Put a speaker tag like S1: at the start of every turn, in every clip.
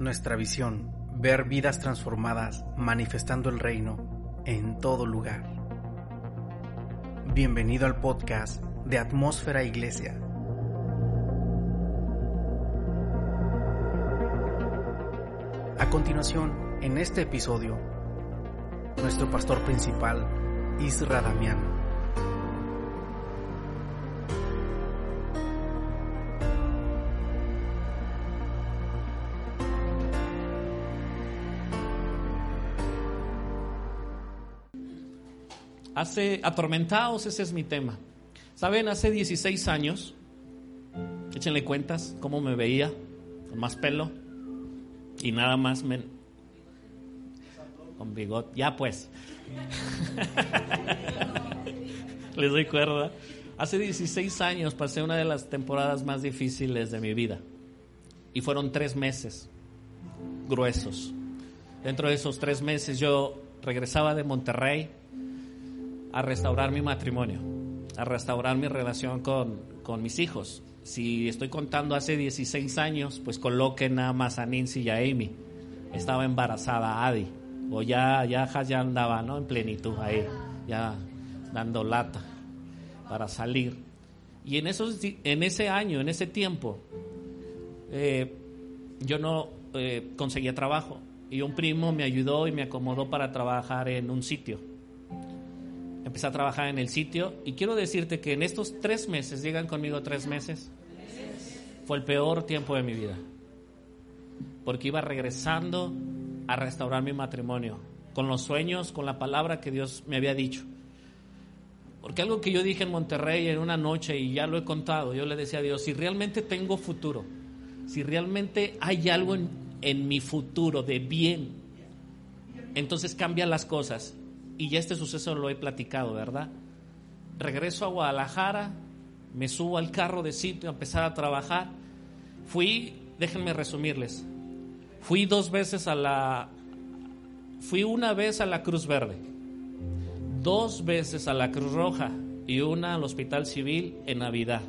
S1: Nuestra visión, ver vidas transformadas manifestando el reino en todo lugar. Bienvenido al podcast de Atmósfera Iglesia. A continuación, en este episodio, nuestro pastor principal, Isra Damián.
S2: Hace atormentados, ese es mi tema. Saben, hace 16 años, échenle cuentas cómo me veía, con más pelo y nada más con bigot. Ya pues. Les doy cuerda. Hace 16 años pasé una de las temporadas más difíciles de mi vida. Y fueron tres meses gruesos. Dentro de esos tres meses yo regresaba de Monterrey a restaurar mi matrimonio, a restaurar mi relación con, con mis hijos. Si estoy contando hace 16 años, pues coloquen nada más a Nancy y a Amy. Estaba embarazada Adi, o ya, ya, ya andaba ¿no? en plenitud ahí, ya dando lata para salir. Y en, esos, en ese año, en ese tiempo, eh, yo no eh, conseguía trabajo. Y un primo me ayudó y me acomodó para trabajar en un sitio empecé a trabajar en el sitio y quiero decirte que en estos tres meses, llegan conmigo tres meses, fue el peor tiempo de mi vida. Porque iba regresando a restaurar mi matrimonio, con los sueños, con la palabra que Dios me había dicho. Porque algo que yo dije en Monterrey en una noche y ya lo he contado, yo le decía a Dios, si realmente tengo futuro, si realmente hay algo en, en mi futuro de bien, entonces cambian las cosas y ya este suceso lo he platicado, ¿verdad? Regreso a Guadalajara, me subo al carro de sitio a empezar a trabajar. Fui, déjenme resumirles, fui dos veces a la, fui una vez a la Cruz Verde, dos veces a la Cruz Roja y una al Hospital Civil en Navidad,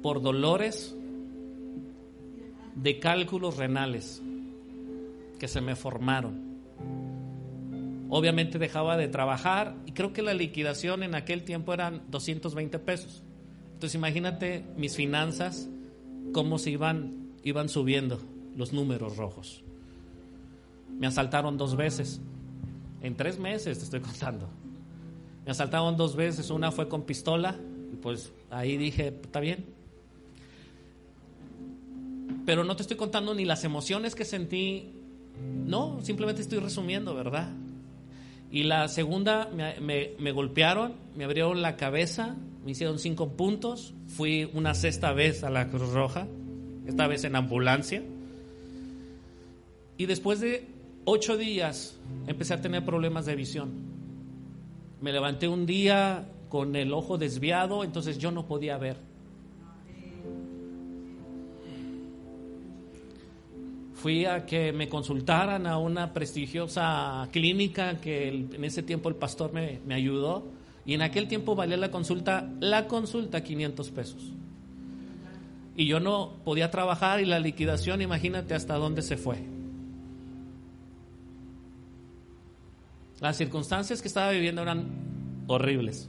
S2: por dolores de cálculos renales que se me formaron obviamente dejaba de trabajar y creo que la liquidación en aquel tiempo eran 220 pesos. Entonces imagínate mis finanzas, cómo se iban, iban subiendo los números rojos. Me asaltaron dos veces, en tres meses te estoy contando. Me asaltaron dos veces, una fue con pistola y pues ahí dije, está bien. Pero no te estoy contando ni las emociones que sentí, no, simplemente estoy resumiendo, ¿verdad? Y la segunda me, golpearon, me abrieron la cabeza, me hicieron cinco puntos. Fui una sexta vez a la Cruz Roja, esta vez en ambulancia. Y después de ocho días empecé a tener problemas de visión. Me levanté un día con el ojo desviado, entonces yo no podía ver. Fui a que me consultaran a una prestigiosa clínica que en ese tiempo el pastor me, me, ayudó y en aquel tiempo valía la consulta, la consulta 500 pesos. Y yo no podía trabajar y la liquidación, imagínate hasta dónde se fue. Las circunstancias que estaba viviendo eran horribles.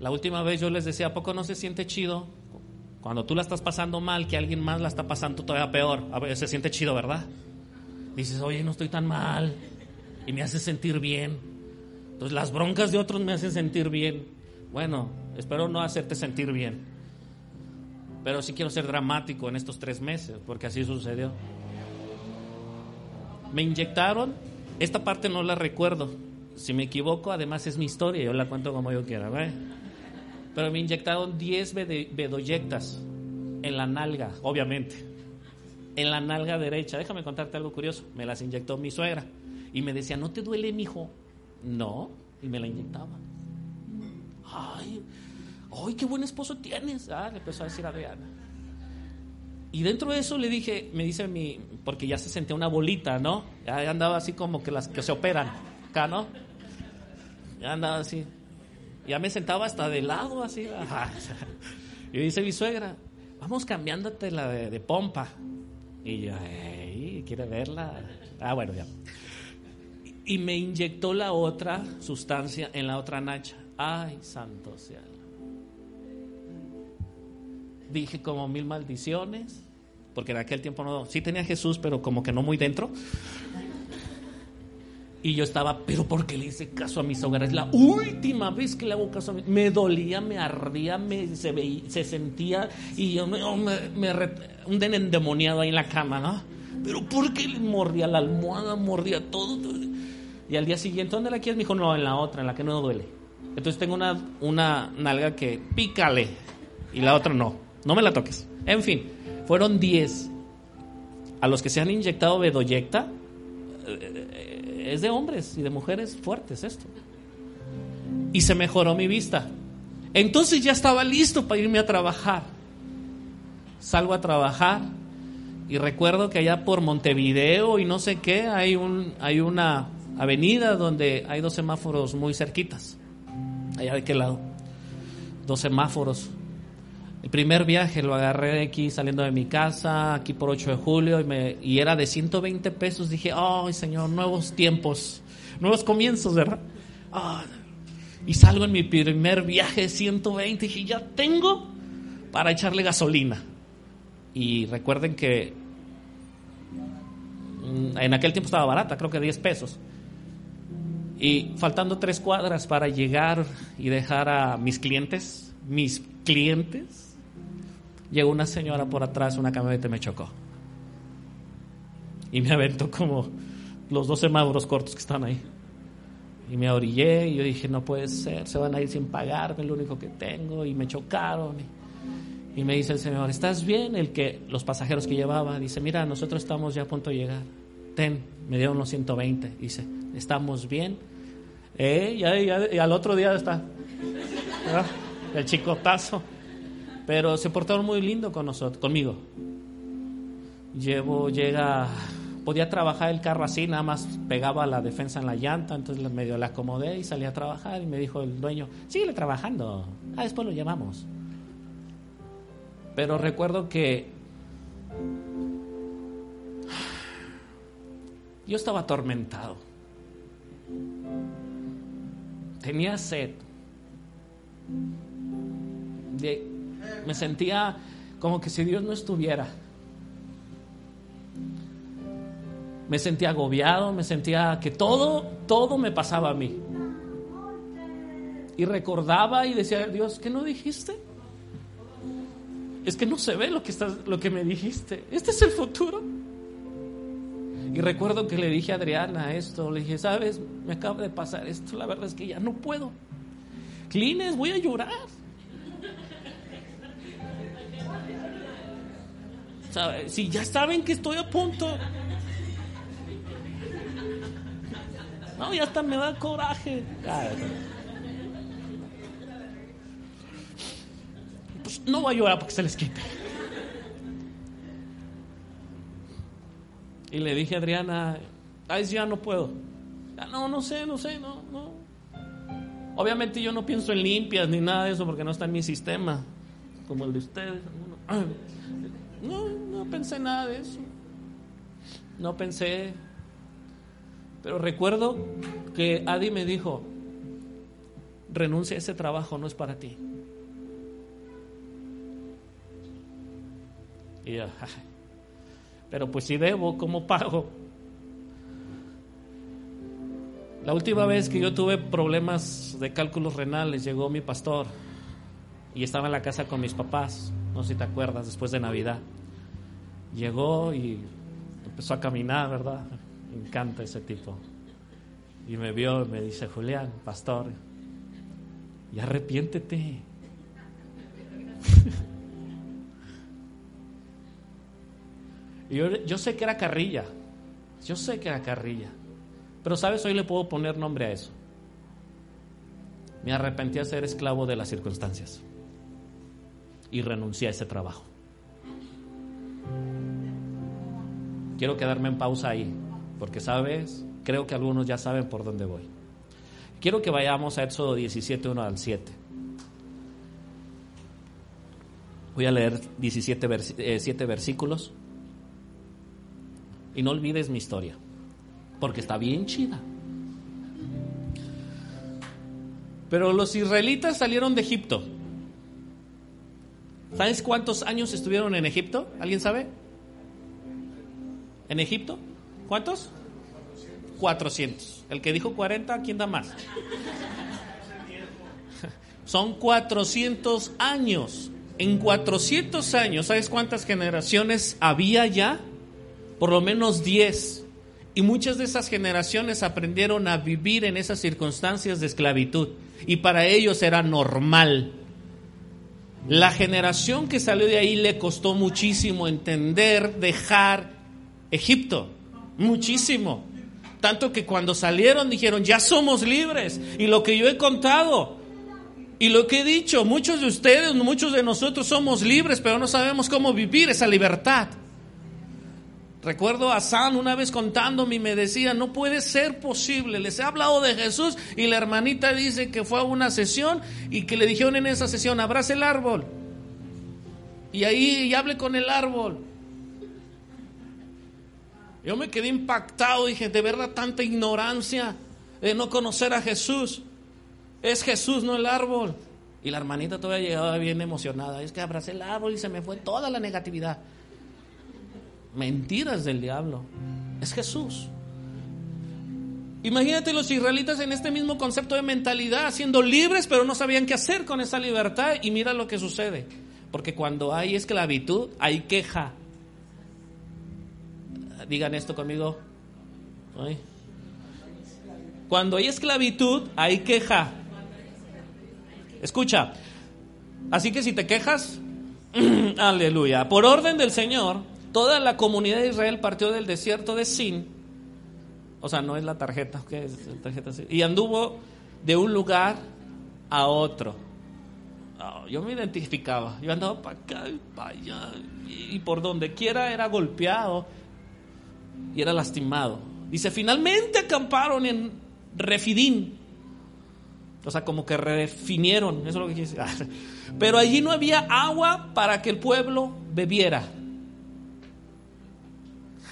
S2: La última vez yo les decía, ¿a poco no se siente chido cuando tú la estás pasando mal, que alguien más la está pasando todavía peor, a veces se siente chido, ¿verdad? Dices, oye, no estoy tan mal y me hace sentir bien. Entonces las broncas de otros me hacen sentir bien. Bueno, espero no hacerte sentir bien. Pero sí quiero ser dramático en estos tres meses, porque así sucedió. Me inyectaron, esta parte no la recuerdo. Si me equivoco, además es mi historia, yo la cuento como yo quiera. ¿ve? Pero me inyectaron 10 bedoyectas en la nalga, obviamente. En la nalga derecha. Déjame contarte algo curioso. Me las inyectó mi suegra. Y me decía, ¿no te duele, mijo? No. Y me la inyectaba. Ay, ay, qué buen esposo tienes. Ah, le empezó a decir a Adriana. Y dentro de eso le dije, me dice mi, porque ya se sentía una bolita, ¿no? Ya andaba así como que las que se operan, acá, ¿no? Ya andaba así. Ya me sentaba hasta de lado así. Y dice mi suegra, vamos cambiándote la de, pompa. Y yo, ¿quiere verla? Ah, bueno, ya. Y me inyectó la otra sustancia en la otra nacha. Ay, santo sea. Dije como mil maldiciones, porque en aquel tiempo no, sí tenía Jesús, pero como que no muy dentro. Y yo estaba, pero ¿por qué le hice caso a mis hogares? La última vez que le hago caso a mí, me dolía, me ardía, me, se, veía, se sentía y yo me, me, un endemoniado ahí en la cama, ¿no? Pero ¿por qué le mordía la almohada, mordía todo? Y al día siguiente, ¿dónde la quieres? Me dijo, no, en la otra, en la que no duele. Entonces tengo una, una nalga que pícale y la otra no, no me la toques. En fin, fueron 10 a los que se han inyectado bedoyecta. Es de hombres y de mujeres fuertes esto. Y se mejoró mi vista. Entonces ya estaba listo para irme a trabajar. Salgo a trabajar y recuerdo que allá por Montevideo y no sé qué hay, un, hay una avenida donde hay dos semáforos muy cerquitas. Allá de qué lado. Dos semáforos. El primer viaje lo agarré aquí saliendo de mi casa, aquí por 8 de julio, y, me, y era de 120 pesos. Dije, ay Señor, nuevos tiempos, nuevos comienzos, ¿verdad? Ah, y salgo en mi primer viaje de 120 y dije, ya tengo para echarle gasolina. Y recuerden que mm, en aquel tiempo estaba barata, creo que 10 pesos. Y faltando tres cuadras para llegar y dejar a mis clientes, mis clientes, llegó una señora por atrás, una camioneta y me chocó. Y me aventó como los dos semáforos cortos que están ahí. Y me orillé y yo dije, no puede ser, se van a ir sin pagarme, lo único que tengo. Y me chocaron. Y, me dice el señor, ¿estás bien? El que, los pasajeros que llevaba, dice, mira, nosotros estamos ya a punto de llegar. Ten, me dieron los 120. Dice, ¿estamos bien? Eh, y al otro día está el chicotazo. Pero se portaron muy lindo con nosotros, conmigo. Llevo, llega, podía trabajar el carro así, nada más pegaba la defensa en la llanta, entonces medio le acomodé y salí a trabajar y me dijo el dueño, síguele trabajando, ah, después lo llamamos. Pero recuerdo que yo estaba atormentado. Tenía sed. De, me sentía como que si Dios no estuviera. Me sentía agobiado, me sentía que todo, todo me pasaba a mí. Y recordaba y decía, Dios, ¿qué no dijiste? Es que no se ve lo que, estás, lo que me dijiste. Este es el futuro. Y recuerdo que le dije a Adriana esto, le dije, sabes, me acaba de pasar esto, la verdad es que ya no puedo. Clines, voy a llorar. Si ya saben que estoy a punto. No, ya hasta me da coraje. Pues no voy a llorar porque se les quite. Y le dije a Adriana, ay, ya no puedo. no, no sé, no sé, no, no. Obviamente yo no pienso en limpias ni nada de eso porque no está en mi sistema, como el de ustedes. No, no pensé nada de eso. No pensé. Pero recuerdo que Adi me dijo, renuncia a ese trabajo, no es para ti. Y yo, pero pues si debo, ¿cómo pago? La última vez que yo tuve problemas de cálculos renales llegó mi pastor y estaba en la casa con mis papás, no sé si te acuerdas, después de Navidad. Llegó y empezó a caminar, ¿verdad? Me encanta ese tipo. Y me vio y me dice, Julián, pastor, y arrepiéntete. y yo, yo sé que era carrilla, yo sé que era carrilla, pero sabes, hoy le puedo poner nombre a eso. Me arrepentí a ser esclavo de las circunstancias y renuncié a ese trabajo. Quiero quedarme en pausa ahí, porque sabes, creo que algunos ya saben por dónde voy. Quiero que vayamos a Éxodo 17, 1 al 7. Voy a leer 17 7 versículos. Y no olvides mi historia, porque está bien chida. Pero los israelitas salieron de Egipto. ¿Sabes cuántos años estuvieron en Egipto? ¿Alguien sabe? ¿En Egipto? ¿Cuántos? 400. El que dijo 40, ¿quién da más? Son 400 años. En 400 años, ¿sabes cuántas generaciones había ya? Por lo menos 10. Y muchas de esas generaciones aprendieron a vivir en esas circunstancias de esclavitud. Y para ellos era normal. La generación que salió de ahí le costó muchísimo entender, dejar Egipto. Muchísimo. Tanto que cuando salieron dijeron, ya somos libres. Y lo que yo he contado y lo que he dicho, muchos de ustedes, muchos de nosotros somos libres, pero no sabemos cómo vivir esa libertad. Recuerdo a San una vez contándome y me decía, no puede ser posible, les he hablado de Jesús y la hermanita dice que fue a una sesión y que le dijeron en esa sesión, abrace el árbol. Y ahí hable con el árbol. Yo me quedé impactado, dije, de verdad tanta ignorancia de no conocer a Jesús. Es Jesús, no el árbol. Y la hermanita todavía llegaba bien emocionada. Es que abracé el árbol y se me fue toda la negatividad. Mentiras del diablo. Es Jesús. Imagínate los israelitas en este mismo concepto de mentalidad, siendo libres, pero no sabían qué hacer con esa libertad. Y mira lo que sucede. Porque cuando hay esclavitud, hay queja. Digan esto conmigo. Cuando hay esclavitud, hay queja. Escucha, así que si te quejas, aleluya, por orden del Señor, toda la comunidad de Israel partió del desierto de Sin, o sea, no es la tarjeta, ¿qué es la tarjeta? Y anduvo de un lugar a otro. Oh, yo me identificaba, yo andaba para acá y para allá, y por donde quiera era golpeado y era lastimado. Dice, finalmente acamparon en Refidín, o sea, como que redefinieron, eso es lo que quiere decir. Pero allí no había agua para que el pueblo bebiera.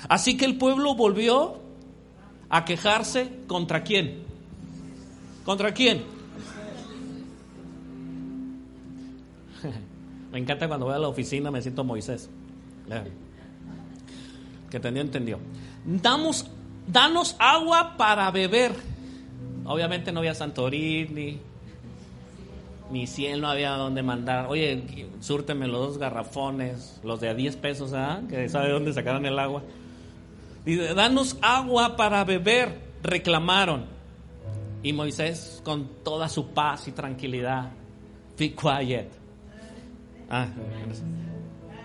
S2: Así que el pueblo volvió a quejarse contra quién. ¿Contra quién? Me encanta cuando voy a la oficina, me siento Moisés. Que entendió, entendió. Damos, danos agua para beber. Obviamente no había Santorini, ni 100 no había dónde mandar. Oye, súrteme los dos garrafones, los de a 10 pesos, ¿ah? Que sabe dónde sacaron el agua. Dice, danos agua para beber, reclamaron. Y Moisés, con toda su paz y tranquilidad, be quiet. Ah,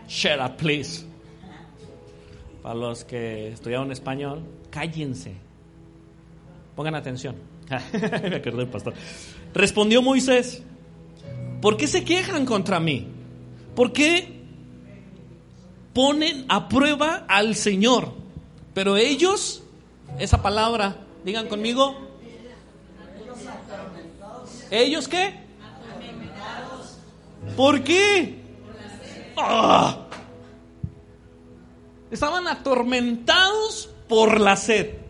S2: shut up, please. Para los que estudiaron español, cállense. Pongan atención. Me pastor. Respondió Moisés, ¿por qué se quejan contra mí? ¿Por qué ponen a prueba al Señor? Pero ellos, esa palabra, digan conmigo, ¿ellos qué? ¿Por qué? ¡Ah! Estaban atormentados por la sed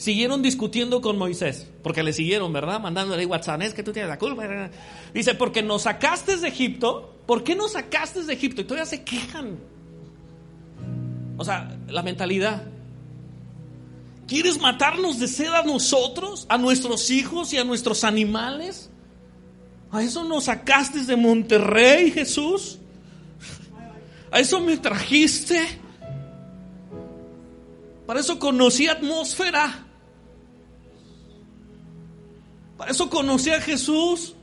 S2: siguieron discutiendo con Moisés, porque le siguieron, ¿verdad? Mandándole WhatsApp, es que tú tienes la culpa. Dice, porque nos sacaste de Egipto, ¿por qué nos sacaste de Egipto? Y todavía se quejan. O sea, la mentalidad. ¿Quieres matarnos de sed a nosotros, a nuestros hijos y a nuestros animales? ¿A eso nos sacaste de Monterrey, Jesús? ¿A eso me trajiste? Para eso conocí atmósfera. Para eso conocí a Jesús.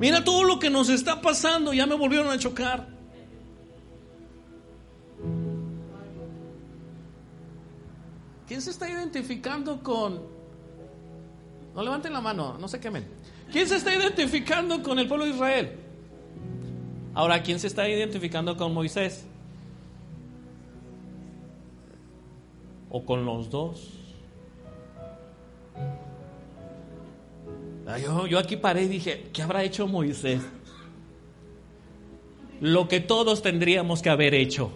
S2: Mira todo lo que nos está pasando. Ya me volvieron a chocar. ¿Quién se está identificando con... No levanten la mano, no se quemen. ¿Quién se está identificando con el pueblo de Israel? Ahora, ¿quién se está identificando con Moisés? ¿O con los dos? Ah, yo, aquí paré y dije, ¿qué habrá hecho Moisés? Lo que todos tendríamos que haber hecho.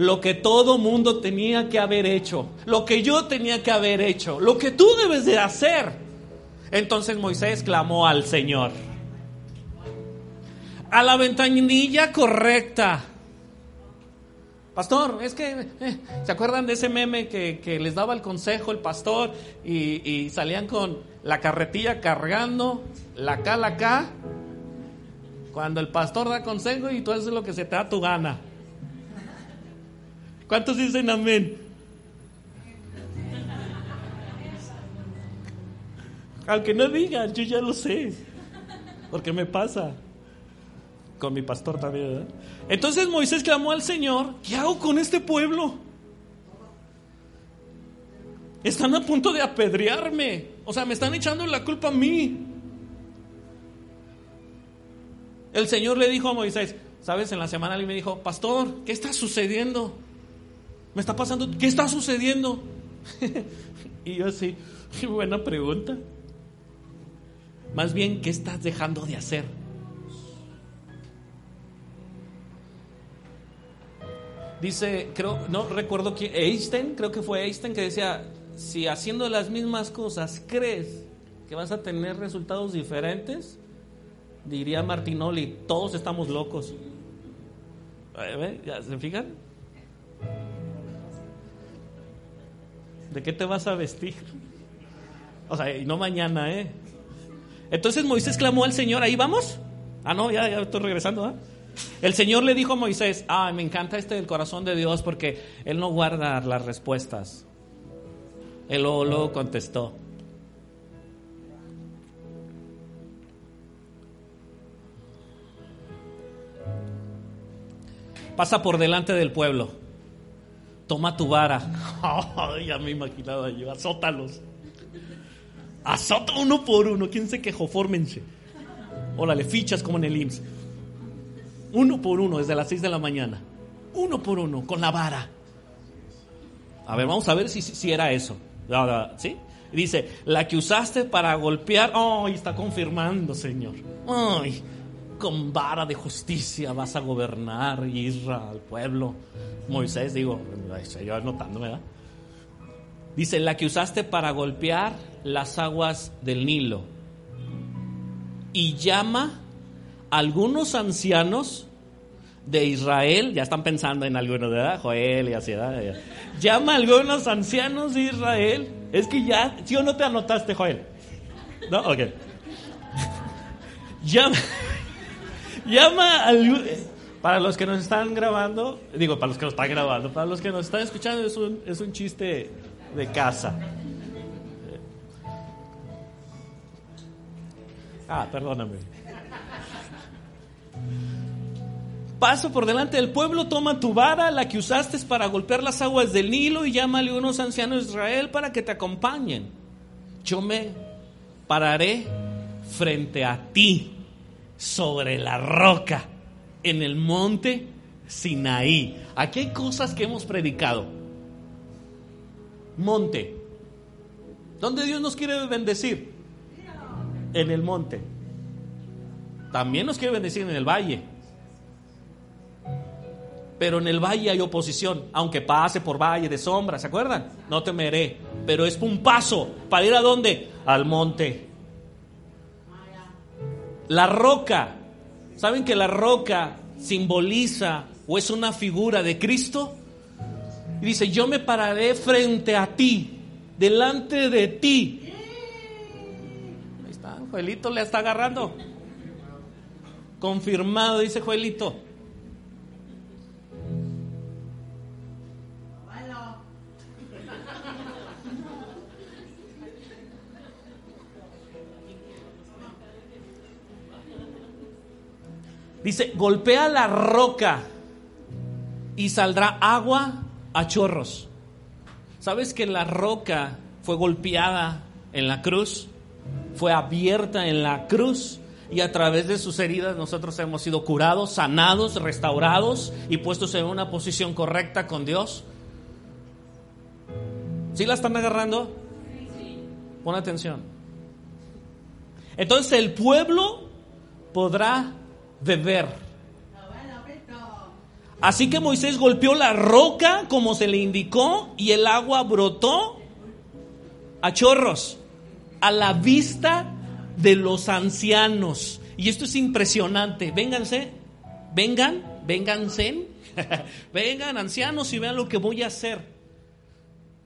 S2: Lo que todo mundo tenía que haber hecho, lo que yo tenía que haber hecho, lo que tú debes de hacer. Entonces Moisés clamó al Señor. A la ventanilla correcta. Pastor, es que, eh, ¿se acuerdan de ese meme que, les daba el consejo el pastor y, y, salían con la carretilla cargando, la cala acá? Cuando el pastor da consejo y tú haces lo que se te da tu gana. ¿Cuántos dicen amén? Aunque no digan, yo ya lo sé. Porque me pasa. Con mi pastor también. Entonces Moisés clamó al Señor, ¿qué hago con este pueblo? Están a punto de apedrearme. O sea, me están echando la culpa a mí. El Señor le dijo a Moisés, ¿sabes? En la semana él me dijo, pastor, ¿qué está sucediendo? Me está pasando, ¿qué está sucediendo? y yo así, buena pregunta. Más bien, ¿qué estás dejando de hacer? Dice, creo, no recuerdo quién, Einstein, creo que fue Einstein que decía, si haciendo las mismas cosas crees que vas a tener resultados diferentes, diría Martinoli, todos estamos locos. ¿Ya se fijan? ¿De qué te vas a vestir? O sea, y no mañana, ¿eh? Entonces Moisés clamó al Señor, ahí vamos. Ah, no, ya, ya estoy regresando, ¿ah? El Señor le dijo a Moisés, ah, me encanta este del corazón de Dios porque Él no guarda las respuestas. Él luego, contestó. Pasa por delante del pueblo. Toma tu vara. ya me imaginaba yo. Azótalos. Azota uno por uno. ¿Quién se quejó? Fórmense. Órale, fichas como en el IMSS. Uno por uno, desde las 6 de la mañana. Uno por uno, con la vara. A ver, vamos a ver si, si era eso. ¿Sí? Dice, la que usaste para golpear. ¡Ay! está confirmando, Señor. ¡Ay! Con vara de justicia vas a gobernar Israel, al pueblo. Moisés, digo, yo anotando, ¿verdad? Dice, la que usaste para golpear las aguas del Nilo. Y llama algunos ancianos de Israel, ya están pensando en algunos, ¿verdad? Joel y así, ¿verdad? Llama a algunos ancianos de Israel. Es que ya, ¿sí o no te anotaste, Joel? ¿No? Ok. llama, llama a para los que nos están grabando, digo, para los que nos están grabando, para los que nos están escuchando, es un, es un chiste de casa. Ah, perdóname. Paso por delante del pueblo, toma tu vara, la que usaste para golpear las aguas del Nilo, y llámale unos ancianos de Israel para que te acompañen. Yo me pararé frente a ti sobre la roca en el monte Sinaí. Aquí hay cosas que hemos predicado. Monte. ¿Dónde Dios nos quiere bendecir? En el monte. También nos quiere bendecir en el valle pero en el valle hay oposición, aunque pase por valle de sombra, ¿se acuerdan? No temeré, pero es un paso para ir a dónde? Al monte. La roca, ¿saben que la roca simboliza o es una figura de Cristo? Y dice, yo me pararé frente a ti, delante de ti. Ahí está, Joelito le está agarrando. Confirmado, dice Joelito. Dice, golpea la roca y saldrá agua a chorros. ¿Sabes que la roca fue golpeada en la cruz? Fue abierta en la cruz y a través de sus heridas nosotros hemos sido curados, sanados, restaurados y puestos en una posición correcta con Dios. ¿Sí la están agarrando? Pon atención. Entonces el pueblo podrá beber. Así que Moisés golpeó la roca como se le indicó y el agua brotó a chorros a la vista de los ancianos. Y esto es impresionante. Vénganse, vengan, vénganse, vengan ancianos y vean lo que voy a hacer.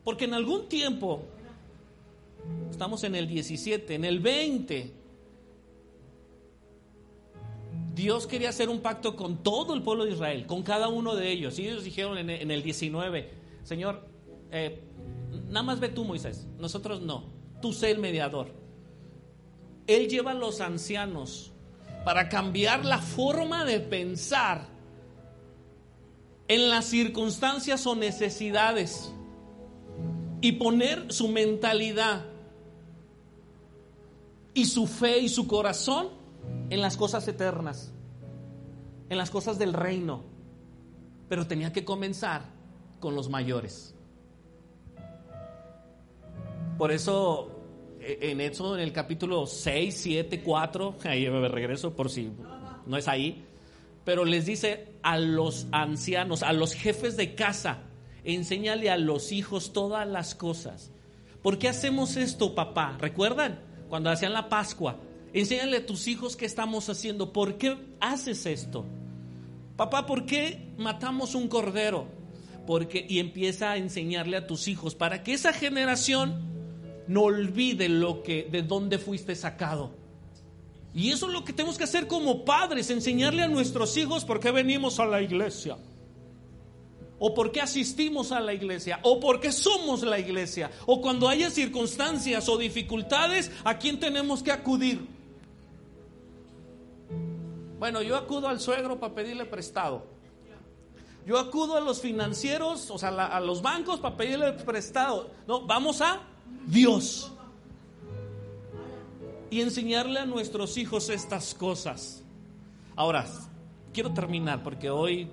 S2: Porque en algún tiempo, estamos en el 17, en el 20, Dios quería hacer un pacto con todo el pueblo de Israel, con cada uno de ellos. Y ellos dijeron en el 19, Señor, eh, nada más ve tú Moisés, nosotros no, tú sé el mediador. Él lleva a los ancianos para cambiar la forma de pensar en las circunstancias o necesidades y poner su mentalidad y su fe y su corazón en las cosas eternas, en las cosas del reino. Pero tenía que comenzar con los mayores. Por eso e, en eso, en el capítulo 6, 7, 4, ahí me regreso por si no es ahí, pero les dice a los ancianos, a los jefes de casa, enséñale a los hijos todas las cosas. ¿Por qué hacemos esto, papá? ¿Recuerdan? Cuando hacían la Pascua, enséñale a tus hijos qué estamos haciendo. ¿Por qué haces esto? Papá, ¿por qué matamos un cordero? Porque y empieza a enseñarle a tus hijos para que esa generación no olvide lo que de dónde fuiste sacado. Y eso es lo que tenemos que hacer como padres, enseñarle a nuestros hijos por qué venimos a la iglesia. O por qué asistimos a la iglesia, o por qué somos la iglesia, o cuando haya circunstancias o dificultades, ¿a quién tenemos que acudir? Bueno, yo acudo al suegro para pedirle prestado. Yo acudo a los financieros, o sea, a los bancos para pedirle prestado. No, vamos a Dios. Y enseñarle a nuestros hijos estas cosas. Ahora, quiero terminar porque hoy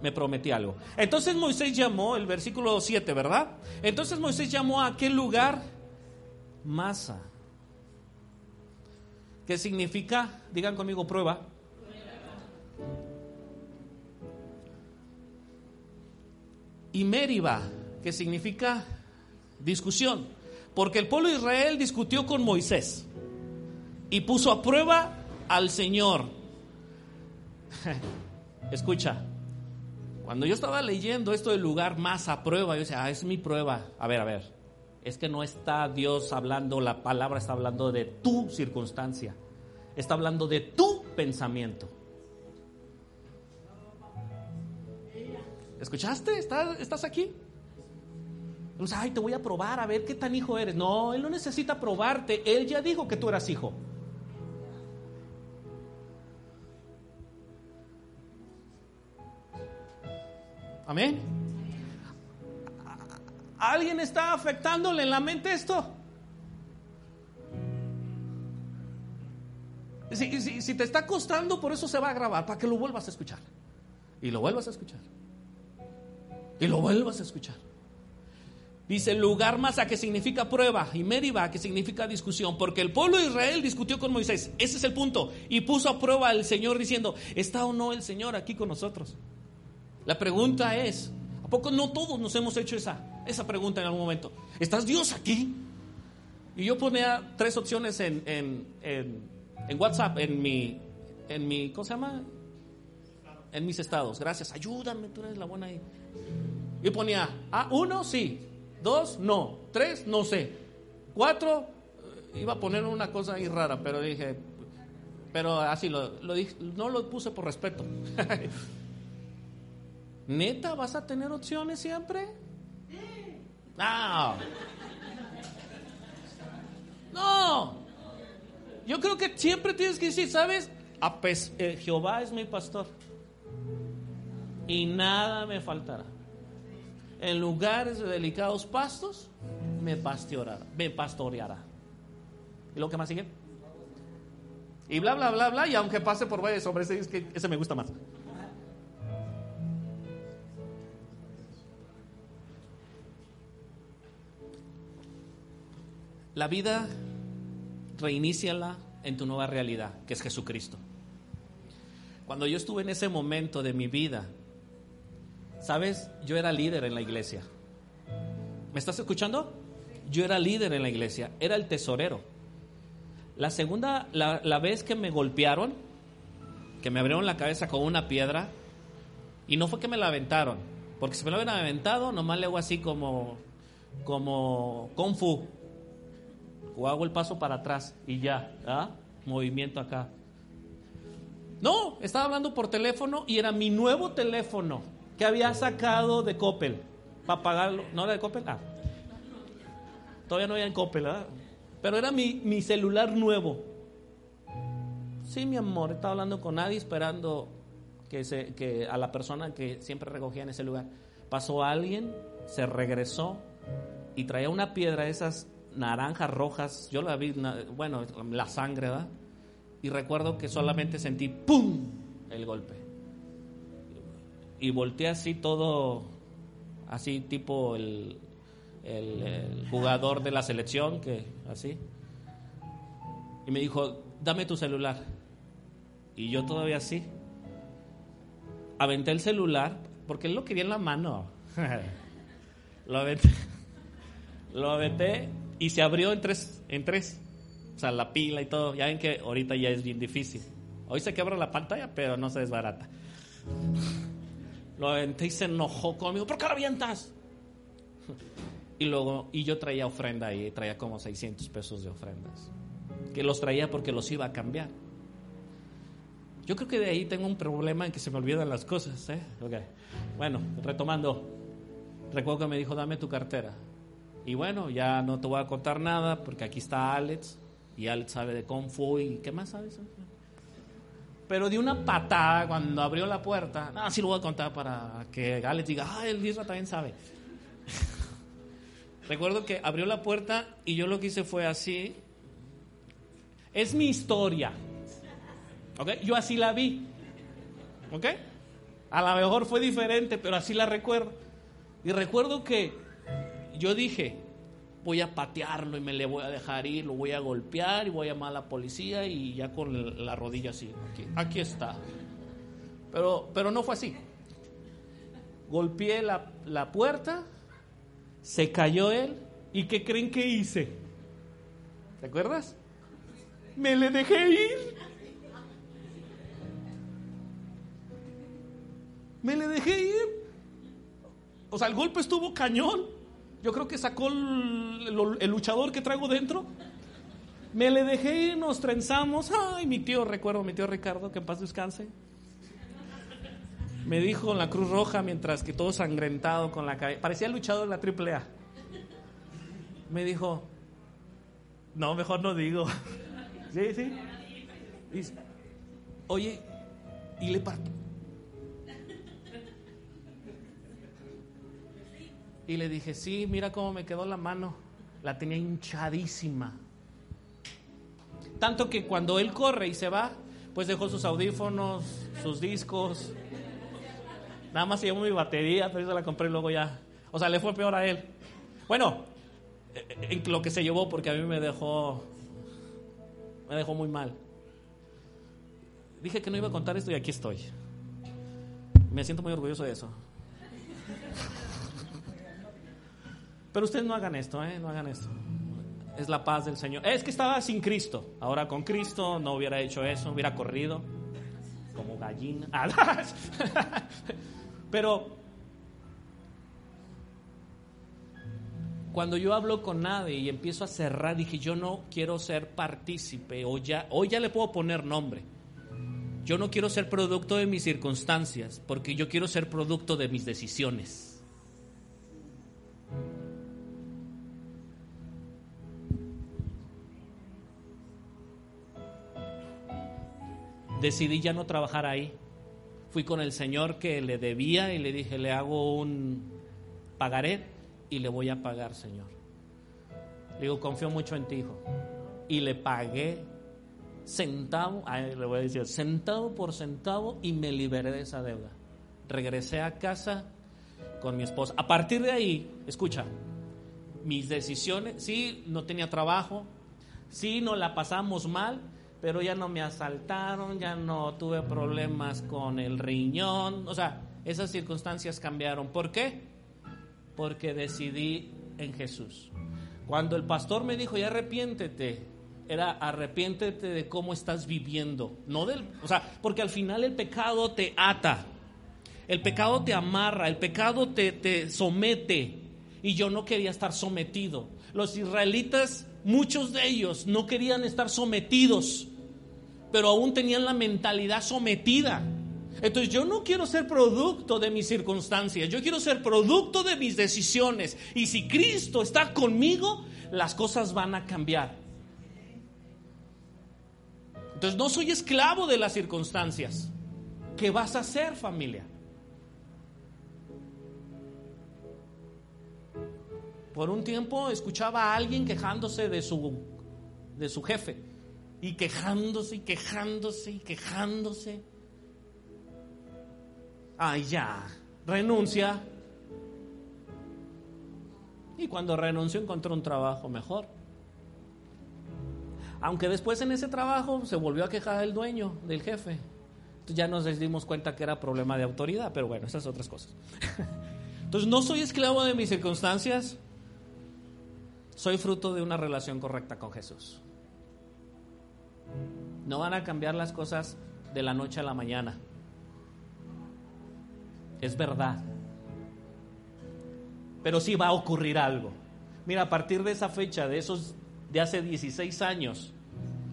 S2: me prometí algo. Entonces Moisés llamó, el versículo 7, ¿verdad? Entonces Moisés llamó a aquel lugar Masa. ¿Qué significa? Digan conmigo prueba. Y Meriba, que significa discusión. Porque el pueblo de Israel discutió con Moisés y puso a prueba al Señor. Escucha, cuando yo estaba leyendo esto del lugar más a prueba, yo decía, ah, es mi prueba. A ver, a ver, es que no está Dios hablando, la palabra está hablando de tu circunstancia, está hablando de tu pensamiento. ¿Escuchaste? ¿Estás, estás aquí? ay, te voy a probar a ver qué tan hijo eres. No, Él no necesita probarte. Él ya dijo que tú eras hijo. Amén. ¿Alguien está afectándole en la mente esto? Si, si, te está costando, por eso se va a grabar, para que lo vuelvas a escuchar. Y lo vuelvas a escuchar. Y lo vuelvas a escuchar. Dice lugar más a que significa prueba y Meriba que significa discusión, porque el pueblo de Israel discutió con Moisés, ese es el punto, y puso a prueba al Señor diciendo, ¿está o no el Señor aquí con nosotros? La pregunta es, ¿a poco no todos nos hemos hecho esa, esa pregunta en algún momento? ¿Estás Dios aquí? Y yo ponía tres opciones en, en, en, WhatsApp, en mi, en mi, ¿cómo se llama? En mis estados. Gracias, ayúdame, tú eres la buena ahí. Y ponía, ah, uno, sí, Dos, no. Tres, no sé. Cuatro, eh, iba a poner una cosa ahí rara, pero dije, pero así lo, dije, no lo puse por respeto. ¿Neta vas a tener opciones siempre? No. No. Yo creo que siempre tienes que decir, ¿sabes? Eh, Jehová es mi pastor. Y nada me faltará en lugares de delicados pastos, me pastoreará. Me pastoreará. ¿Y lo que más sigue? Y bla, bla, bla, bla. Y aunque pase por valles sobre ese, es que ese me gusta más. La vida, reiníciala en tu nueva realidad, que es Jesucristo. Cuando yo estuve en ese momento de mi vida, ¿Sabes? Yo era líder en la iglesia. ¿Me estás escuchando? Yo era líder en la iglesia, era el tesorero. La segunda, la, la vez que me golpearon, que me abrieron la cabeza con una piedra, y no fue que me la aventaron, porque si me la hubieran aventado, nomás le hago así como, como Kung Fu, o hago el paso para atrás y ya, ¿ah? movimiento acá. No, estaba hablando por teléfono y era mi nuevo teléfono que había sacado de Coppel para pagarlo. ¿No era de Coppel? Ah. Todavía no había en Coppel, ¿verdad? Pero era mi, mi celular nuevo. Sí, mi amor, estaba hablando con nadie esperando que, se, que a la persona que siempre recogía en ese lugar. Pasó alguien, se regresó y traía una piedra, esas naranjas rojas. Yo la vi, bueno, la sangre, ¿verdad? Y recuerdo que solamente sentí ¡pum! el golpe. Y volteé así todo, así tipo el, el, jugador de la selección, que así. Y me dijo, dame tu celular. Y yo todavía así. Aventé el celular, porque él lo quería en la mano. lo aventé. Lo aventé y se abrió en tres, en tres. O sea, la pila y todo. Ya ven que ahorita ya es bien difícil. Hoy se quebra la pantalla, pero no se desbarata. Lo aventé y se enojó conmigo. ¿Por qué lo avientas? Y luego, y yo traía ofrenda ahí, traía como 600 pesos de ofrendas. Que los traía porque los iba a cambiar. Yo creo que de ahí tengo un problema en que se me olvidan las cosas. ¿eh? Okay. Bueno, retomando. Recuerdo que me dijo, dame tu cartera. Y bueno, ya no te voy a contar nada porque aquí está Alex. Y Alex sabe de Kung Fu y ¿qué más sabes? Pero de una patada cuando abrió la puerta. Ah, sí lo voy a contar para que Alex diga, ah, el Isra también sabe. Recuerdo que abrió la puerta y yo lo que hice fue así. Es mi historia. ¿Ok? Yo así la vi. ¿Ok? A lo mejor fue diferente, pero así la recuerdo. Y recuerdo que yo dije, voy a patearlo y me le voy a dejar ir, lo voy a golpear y voy a llamar a la policía y ya con la rodilla así. Aquí, está. Pero, pero no fue así. Golpeé la, la puerta se cayó él y ¿qué creen que hice? ¿Te acuerdas? Me le dejé ir. Me le dejé ir. O sea, el golpe estuvo cañón. Yo creo que sacó el, el luchador que traigo dentro. Me le dejé ir, nos trenzamos. Ay, mi tío, recuerdo, mi tío Ricardo, que en paz descanse me dijo en la Cruz Roja mientras que todo sangrentado con la cabeza, parecía luchador en la AAA. Me dijo, no, mejor no digo. sí, sí. Oye, y le parto. Y le dije, sí, mira cómo me quedó la mano. La tenía hinchadísima. Tanto que cuando él corre y se va, pues dejó sus audífonos, sus discos, Nada más se llevó mi batería, pero yo la compré luego ya. O sea, le fue peor a él. Bueno, en lo que se llevó porque a mí me dejó me dejó muy mal. Dije que no iba a contar esto y aquí estoy. Me siento muy orgulloso de eso. Pero ustedes no hagan esto, ¿eh? No hagan esto. Es la paz del Señor. Es que estaba sin Cristo. Ahora con Cristo no hubiera hecho eso, hubiera corrido como gallina. Pero cuando yo hablo con nadie y empiezo a cerrar, dije, yo no quiero ser partícipe, o ya, hoy ya le puedo poner nombre. Yo no quiero ser producto de mis circunstancias, porque yo quiero ser producto de mis decisiones. Decidí ya no trabajar ahí fui con el señor que le debía y le dije, le hago un pagaré y le voy a pagar, señor. Le digo, confío mucho en ti, hijo. Y le pagué centavo, le voy a decir, centavo por centavo y me liberé de esa deuda. Regresé a casa con mi esposa. A partir de ahí, escucha, mis decisiones, sí, no tenía trabajo, sí, nos la pasamos mal, pero ya no me asaltaron, ya no tuve problemas con el riñón, o sea, esas circunstancias cambiaron. ¿Por qué? Porque decidí en Jesús. Cuando el pastor me dijo, ya arrepiéntete, era arrepiéntete de cómo estás viviendo, no del, o sea, porque al final el pecado te ata, el pecado te amarra, el pecado te, te somete, y yo no quería estar sometido. Los israelitas, muchos de ellos no querían estar sometidos, pero aún tenían la mentalidad sometida. Entonces yo no quiero ser producto de mis circunstancias, yo quiero ser producto de mis decisiones. Y si Cristo está conmigo, las cosas van a cambiar. Entonces no soy esclavo de las circunstancias. ¿Qué vas a hacer familia? Por un tiempo escuchaba a alguien quejándose de su, de su jefe. Y quejándose y quejándose y quejándose ay ya, renuncia. Y cuando renunció encontró un trabajo mejor. Aunque después en ese trabajo se volvió a quejar el dueño, del jefe. Entonces ya nos dimos cuenta que era problema de autoridad, pero bueno, esas otras cosas. Entonces no soy esclavo de mis circunstancias, soy fruto de una relación correcta con Jesús. No van a cambiar las cosas de la noche a la mañana es verdad. Pero sí va a ocurrir algo. Mira, a partir de esa fecha, de esos de hace 16 años,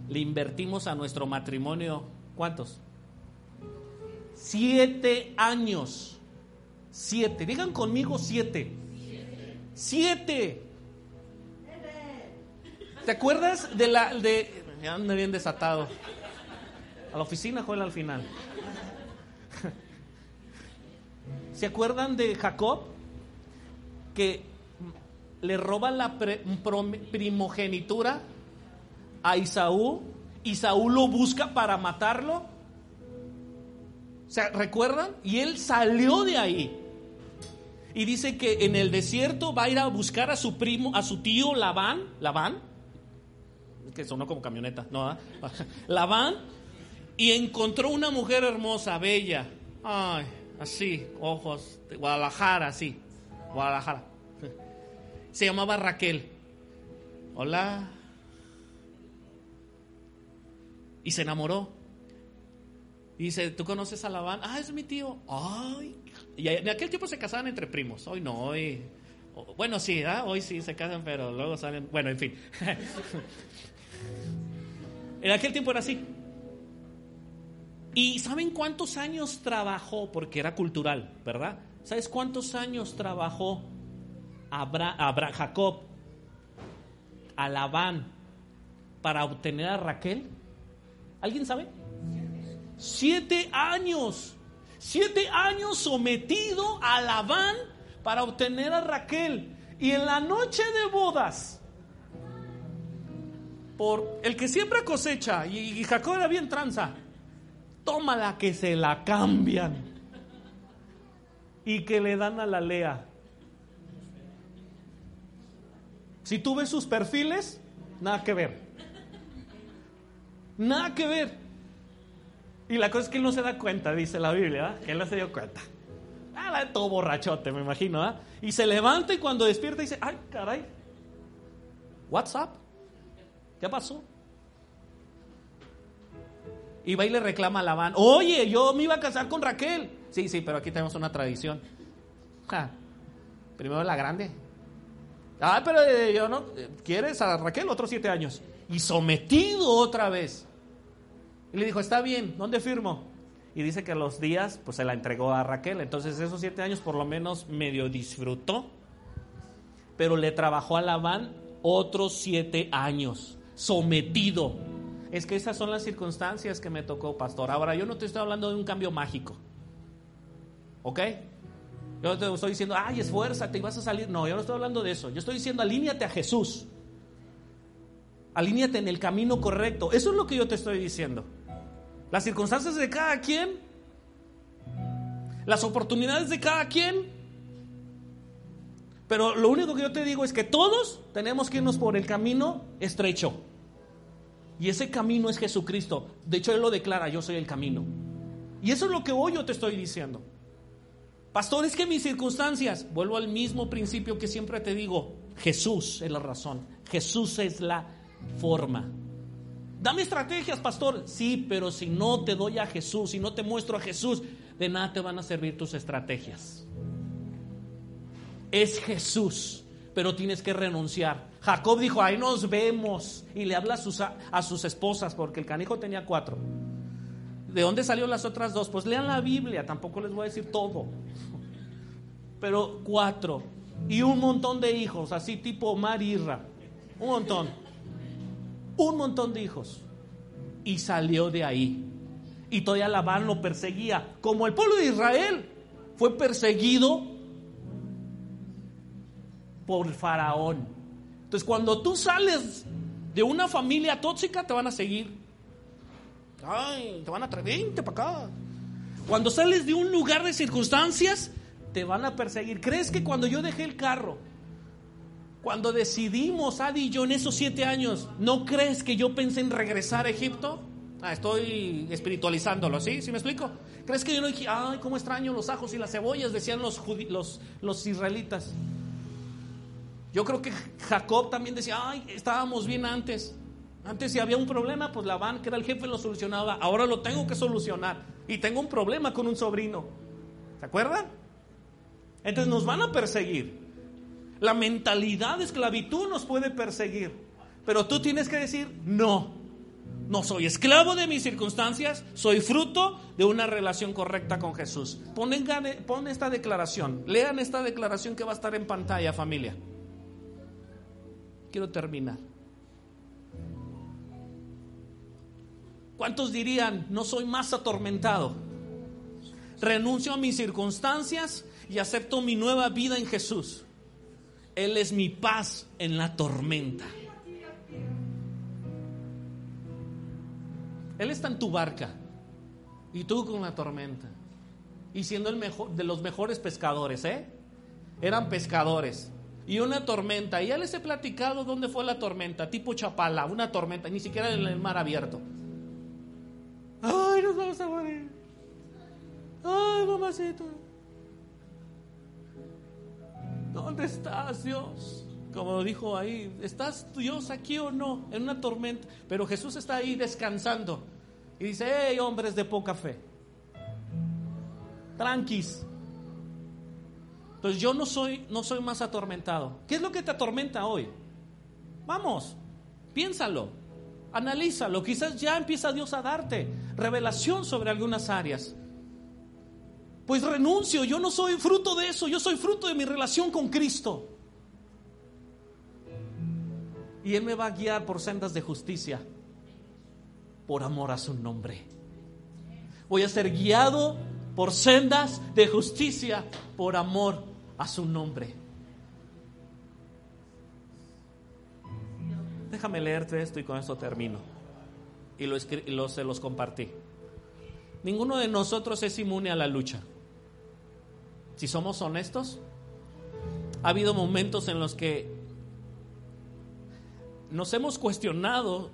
S2: le invertimos a nuestro matrimonio, ¿cuántos? Siete años. Siete. Digan conmigo siete. Siete. ¿Te acuerdas de la de ya anda bien desatado? A la oficina, Joel, al final. ¿Se acuerdan de Jacob? Que le roba la primogenitura a Isaú y Saúl lo busca para matarlo. ¿Se recuerdan? Y él salió de ahí. Y dice que en el desierto va a ir a buscar a su primo, a su tío Labán, Labán, que sonó como camioneta, ¿no? ¿Ah? Labán, y encontró una mujer hermosa, bella. Ay, así, ojos, Guadalajara, así, Guadalajara. Se llamaba Raquel. Hola. Y se enamoró. Dice, ¿tú conoces a Labán? Ah, es mi tío. Ay. Y en aquel tiempo se casaban entre primos. Hoy no, hoy... Bueno, sí, hoy sí se casan, pero luego salen... Bueno, en fin. en aquel tiempo era así. ¿Y saben cuántos años trabajó? Porque era cultural, ¿verdad? ¿Sabes cuántos años trabajó Abra, Jacob a Labán para obtener a Raquel? ¿Alguien sabe? Siete años. Siete años sometido a Labán para obtener a Raquel. Y en la noche de bodas, por el que siempre cosecha, y Jacob era bien tranza, tómala que se la cambian y que le dan a la Lea. Si tú ves sus perfiles, nada que ver. Nada que ver. Y la cosa es que él no se da cuenta, dice la Biblia, que él no se dio cuenta. Ah, todo borrachote, me imagino. Y se levanta y cuando despierta dice, ay, caray, WhatsApp, ¿qué pasó? Y va y le reclama a Labán, oye, yo me iba a casar con Raquel. Sí, sí, pero aquí tenemos una tradición. primero la grande. Ah, pero eh, yo no, ¿quieres a Raquel otros siete años? Y sometido otra vez. Y le dijo, está bien, ¿dónde firmo? Y dice que los días, pues se la entregó a Raquel. Entonces esos siete años por lo menos medio disfrutó. Pero le trabajó a Labán otros siete años, sometido es que esas son las circunstancias que me tocó, pastor. Ahora, yo no te estoy hablando de un cambio mágico. ¿Ok? Yo te estoy diciendo, ay, esfuérzate y vas a salir. No, yo no estoy hablando de eso. Yo estoy diciendo, alíñate a Jesús. Alíñate en el camino correcto. Eso es lo que yo te estoy diciendo. Las circunstancias de cada quien, las oportunidades de cada quien. Pero lo único que yo te digo es que todos tenemos que irnos por el camino estrecho. Y ese camino es Jesucristo. De hecho, Él lo declara, yo soy el camino. Y eso es lo que hoy yo te estoy diciendo. Pastor, es que mis circunstancias, vuelvo al mismo principio que siempre te digo, Jesús es la razón, Jesús es la forma. Dame estrategias, pastor. Sí, pero si no te doy a Jesús, si no te muestro a Jesús, de nada te van a servir tus estrategias. Es Jesús, pero tienes que renunciar. Jacob dijo, ahí nos vemos. Y le habla a sus, esposas, porque el canijo tenía cuatro. ¿De dónde salieron las otras dos? Pues lean la Biblia, tampoco les voy a decir todo. Pero cuatro. Y un montón de hijos, así tipo Omar Irra. Un montón. Un montón de hijos. Y salió de ahí. Y todavía Labán lo perseguía. Como el pueblo de Israel fue perseguido por Faraón. Entonces cuando tú sales de una familia tóxica te van a seguir. Ay, te van a traer 20 para acá. Cuando sales de un lugar de circunstancias, te van a perseguir. ¿Crees que cuando yo dejé el carro, cuando decidimos, Adi y yo, en esos siete años, ¿no crees que yo pensé en regresar a Egipto? Ah, estoy espiritualizándolo, ¿sí? ¿Sí me explico? ¿Crees que yo no dije, ay, cómo extraño los ajos y las cebollas? Decían los, los, los israelitas. Yo creo que Jacob también decía, ay, estábamos bien antes. Antes si había un problema, pues Labán, que era el jefe, lo solucionaba. Ahora lo tengo que solucionar. Y tengo un problema con un sobrino. ¿Se acuerdan? Entonces nos van a perseguir. La mentalidad de esclavitud nos puede perseguir. Pero tú tienes que decir, no. No soy esclavo de mis circunstancias, soy fruto de una relación correcta con Jesús. Pon, pon esta declaración, lean esta declaración que va a estar en pantalla, familia. Quiero terminar. ¿Cuántos dirían, no soy más atormentado? Renuncio a mis circunstancias y acepto mi nueva vida en Jesús. Él es mi paz en la tormenta. Él está en tu barca y tú con la tormenta. Y siendo el mejor de los mejores pescadores, ¿eh? Eran pescadores. Y una tormenta. Y ya les he platicado dónde fue la tormenta, tipo Chapala, una tormenta, ni siquiera en el mar abierto. Ay, nos vamos a morir. Ay, mamacito. ¿Dónde estás, Dios? Como dijo ahí, ¿estás Dios aquí o no? En una tormenta. Pero Jesús está ahí descansando. Y dice, hey, hombres de poca fe. Tranquis. Entonces yo no soy, no soy más atormentado. ¿Qué es lo que te atormenta hoy? Vamos, piénsalo. Analízalo, quizás ya empieza Dios a darte revelación sobre algunas áreas. Pues renuncio, yo no soy fruto de eso, yo soy fruto de mi relación con Cristo. Y Él me va a guiar por sendas de justicia, por amor a su nombre. Voy a ser guiado por sendas de justicia, por amor a su nombre. Déjame leerte esto y con esto termino. Y lo, se los compartí. Ninguno de nosotros es inmune a la lucha. Si somos honestos, ha habido momentos en los que nos hemos cuestionado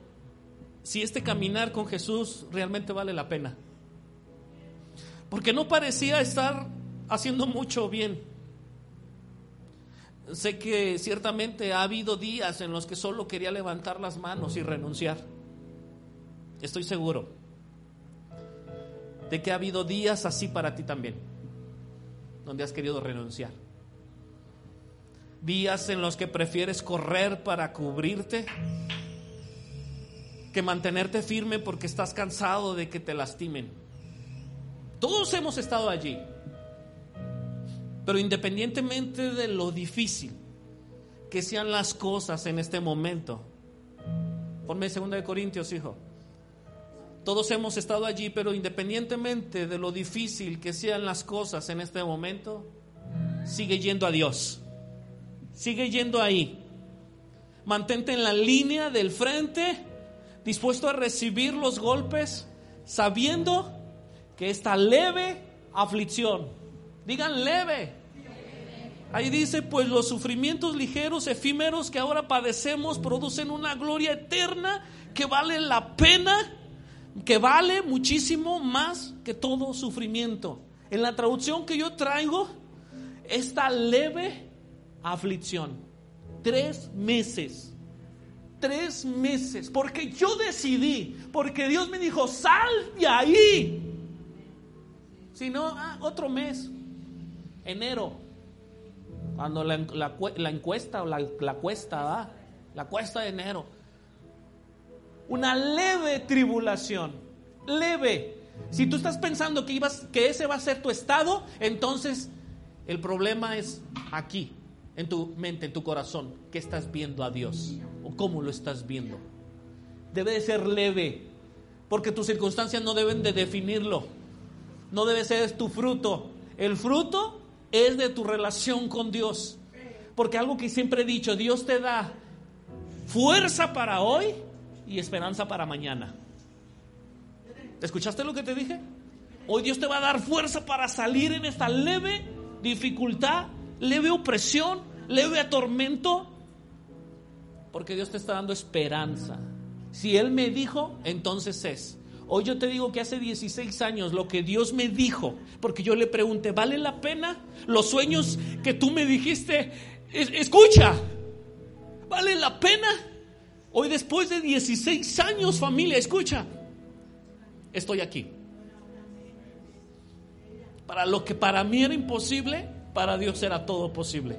S2: si este caminar con Jesús realmente vale la pena. Porque no parecía estar haciendo mucho bien. Sé que ciertamente ha habido días en los que solo quería levantar las manos y renunciar. Estoy seguro de que ha habido días así para ti también, donde has querido renunciar. Días en los que prefieres correr para cubrirte que mantenerte firme porque estás cansado de que te lastimen. Todos hemos estado allí. Pero independientemente de lo difícil que sean las cosas en este momento, ponme 2 de Corintios, hijo. Todos hemos estado allí, pero independientemente de lo difícil que sean las cosas en este momento, sigue yendo a Dios. Sigue yendo ahí. Mantente en la línea del frente, dispuesto a recibir los golpes, sabiendo que esta leve aflicción, digan leve, Ahí dice, pues los sufrimientos ligeros, efímeros que ahora padecemos producen una gloria eterna que vale la pena, que vale muchísimo más que todo sufrimiento. En la traducción que yo traigo, esta leve aflicción. Tres meses. Tres meses. Porque yo decidí, porque Dios me dijo, sal de ahí. Si no, ah, otro mes. Enero. Cuando la, encuesta o la, cuesta, la cuesta de enero. Una leve tribulación. Leve. Si tú estás pensando que, ibas, que ese va a ser tu estado, entonces el problema es aquí, en tu mente, en tu corazón. ¿Qué estás viendo a Dios? ¿O cómo lo estás viendo? Debe de ser leve, porque tus circunstancias no deben de definirlo. No debe ser tu fruto. El fruto es de tu relación con Dios. Porque algo que siempre he dicho, Dios te da fuerza para hoy y esperanza para mañana. ¿Escuchaste lo que te dije? Hoy Dios te va a dar fuerza para salir en esta leve dificultad, leve opresión, leve atormento. Porque Dios te está dando esperanza. Si Él me dijo, entonces es. Hoy yo te digo que hace 16 años lo que Dios me dijo, porque yo le pregunté, ¿vale la pena los sueños que tú me dijiste? escucha, ¿vale la pena? Hoy después de 16 años familia, escucha, estoy aquí. Para lo que para mí era imposible, para Dios era todo posible.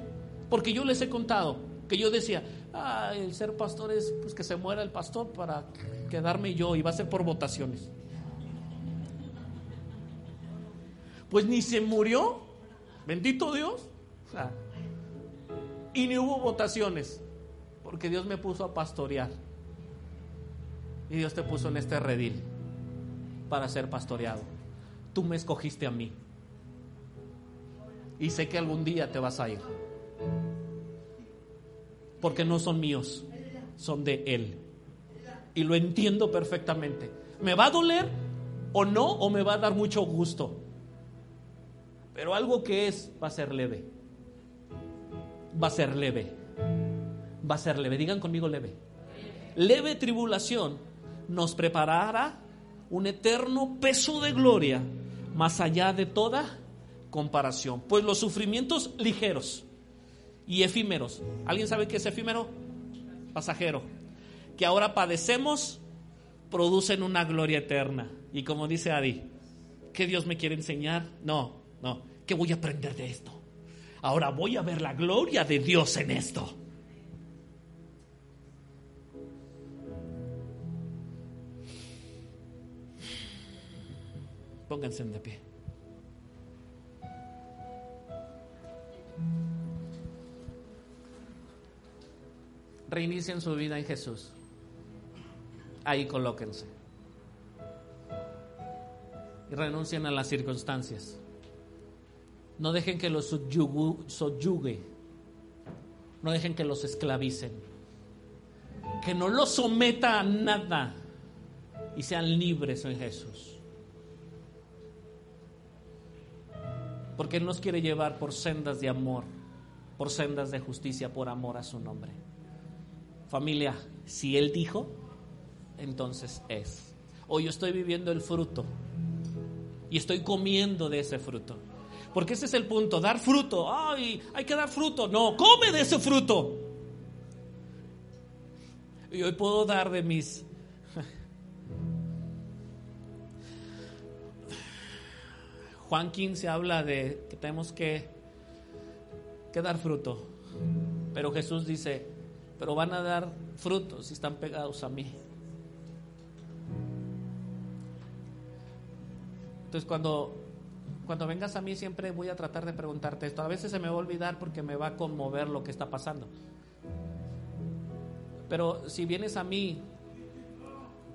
S2: Porque yo les he contado que yo decía, ah, el ser pastor es pues, que se muera el pastor para quedarme yo y va a ser por votaciones. Pues ni se murió, bendito Dios, y ni hubo votaciones, porque Dios me puso a pastorear. Y Dios te puso en este redil para ser pastoreado. Tú me escogiste a mí. Y sé que algún día te vas a ir porque no son míos, son de Él. Y lo entiendo perfectamente. ¿Me va a doler o no? ¿O me va a dar mucho gusto? Pero algo que es va a ser leve. Va a ser leve. Va a ser leve. Digan conmigo leve. Leve tribulación nos preparará un eterno peso de gloria más allá de toda comparación. Pues los sufrimientos ligeros y efímeros. ¿Alguien sabe qué es efímero? Pasajero. Que ahora padecemos, producen una gloria eterna. Y como dice Adi, ¿qué Dios me quiere enseñar? No, no. ¿Qué voy a aprender de esto? Ahora voy a ver la gloria de Dios en esto. Pónganse de pie. Reinicien su vida en Jesús. Ahí colóquense. Y renuncien a las circunstancias. No dejen que los subyugue. No dejen que los esclavicen. Que no los someta a nada. Y sean libres en Jesús. Porque Él nos quiere llevar por sendas de amor, por sendas de justicia, por amor a su nombre. Familia, si Él dijo, entonces es. Hoy yo estoy viviendo el fruto y estoy comiendo de ese fruto. Porque ese es el punto, dar fruto. Ay, hay que dar fruto. No, come de ese fruto. Y hoy puedo dar de mis... Juan 15 habla de que tenemos que, que dar fruto. Pero Jesús dice, pero van a dar frutos si están pegados a mí. Entonces cuando, cuando vengas a mí siempre voy a tratar de preguntarte esto. A veces se me va a olvidar porque me va a conmover lo que está pasando. Pero si vienes a mí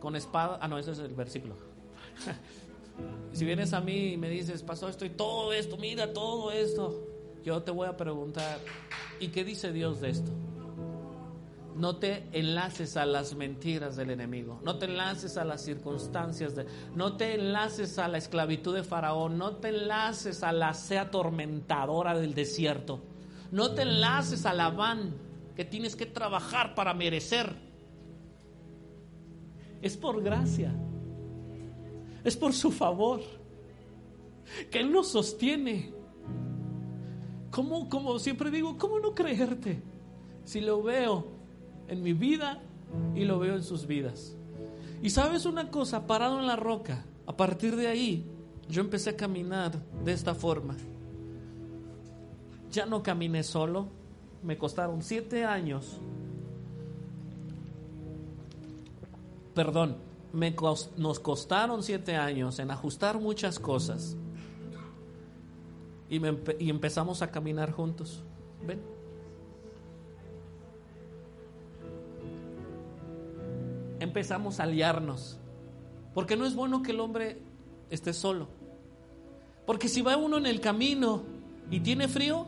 S2: con espada, ah no, ese es el versículo. si vienes a mí y me dices, pasó esto y todo esto, mira todo esto, yo te voy a preguntar, ¿y qué dice Dios de esto? No te enlaces a las mentiras del enemigo. No te enlaces a las circunstancias. De, no te enlaces a la esclavitud de Faraón. No te enlaces a la sea atormentadora del desierto. No te enlaces a la que tienes que trabajar para merecer. Es por gracia. Es por su favor. que Él nos sostiene. ¿Cómo, como siempre digo, cómo no creerte si lo veo en mi vida y lo veo en sus vidas? Y sabes una cosa, parado en la roca, a partir de ahí, yo empecé a caminar de esta forma. Ya no caminé solo, me costaron siete años. Perdón, me nos costaron siete años en ajustar muchas cosas. Y, y empezamos a caminar juntos. ¿Ven? Empezamos a aliarnos. Porque no es bueno que el hombre esté solo. Porque si va uno en el camino y tiene frío,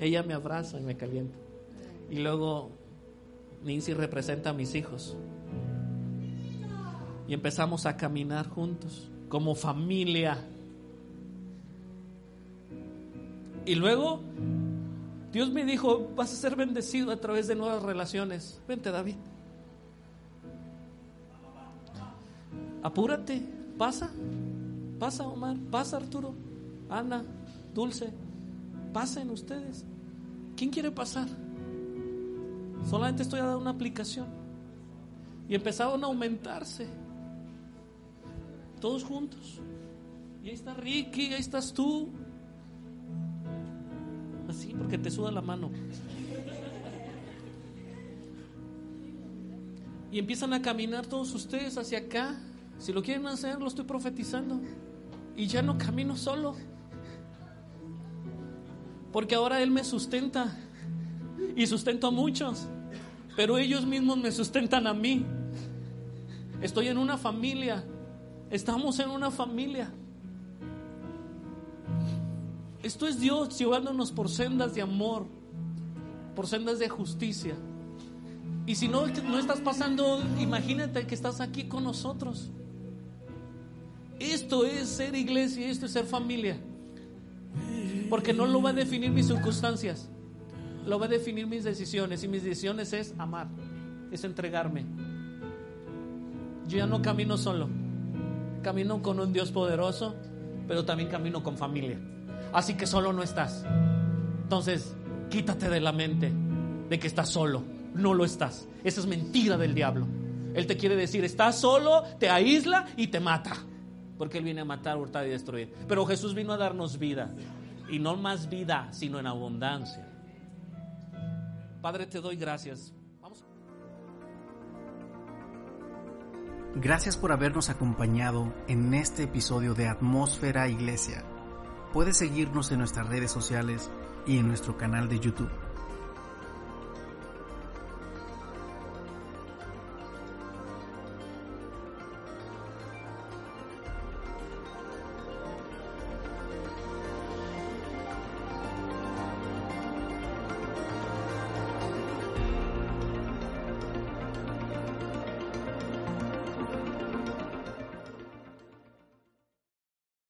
S2: ella me abraza y me calienta. Y luego Nancy representa a mis hijos. Y empezamos a caminar juntos, como familia. Y luego Dios me dijo, vas a ser bendecido a través de nuevas relaciones. Vente, David. Apúrate, pasa, pasa Omar, pasa Arturo, Ana, Dulce, pasen ustedes. ¿Quién quiere pasar? Solamente estoy a dar una aplicación. Y empezaron a aumentarse. Todos juntos. Y ahí está Ricky, ahí estás tú. Así, porque te suda la mano. Y empiezan a caminar todos ustedes hacia acá. Si lo quieren hacer, lo estoy profetizando. Y ya no camino solo. Porque ahora Él me sustenta. Y sustento a muchos. Pero ellos mismos me sustentan a mí. Estoy en una familia. Estamos en una familia. Esto es Dios llevándonos por sendas de amor, por sendas de justicia. Y si no, no estás pasando, imagínate que estás aquí con nosotros. Esto es ser iglesia, esto es ser familia. Porque no lo va a definir mis circunstancias, lo va a definir mis decisiones. Y mis decisiones es amar, es entregarme. Yo ya no camino solo, camino con un Dios poderoso, pero también camino con familia. Así que solo no estás. Entonces, quítate de la mente de que estás solo. No lo estás. Esa es mentira del diablo. Él te quiere decir, estás solo, te aísla y te mata porque Él viene a matar, hurtar y destruir. Pero Jesús vino a darnos vida, y no más vida, sino en abundancia. Padre, te doy gracias. Vamos.
S1: Gracias por habernos acompañado en este episodio de Atmósfera Iglesia. Puedes seguirnos en nuestras redes sociales y en nuestro canal de YouTube.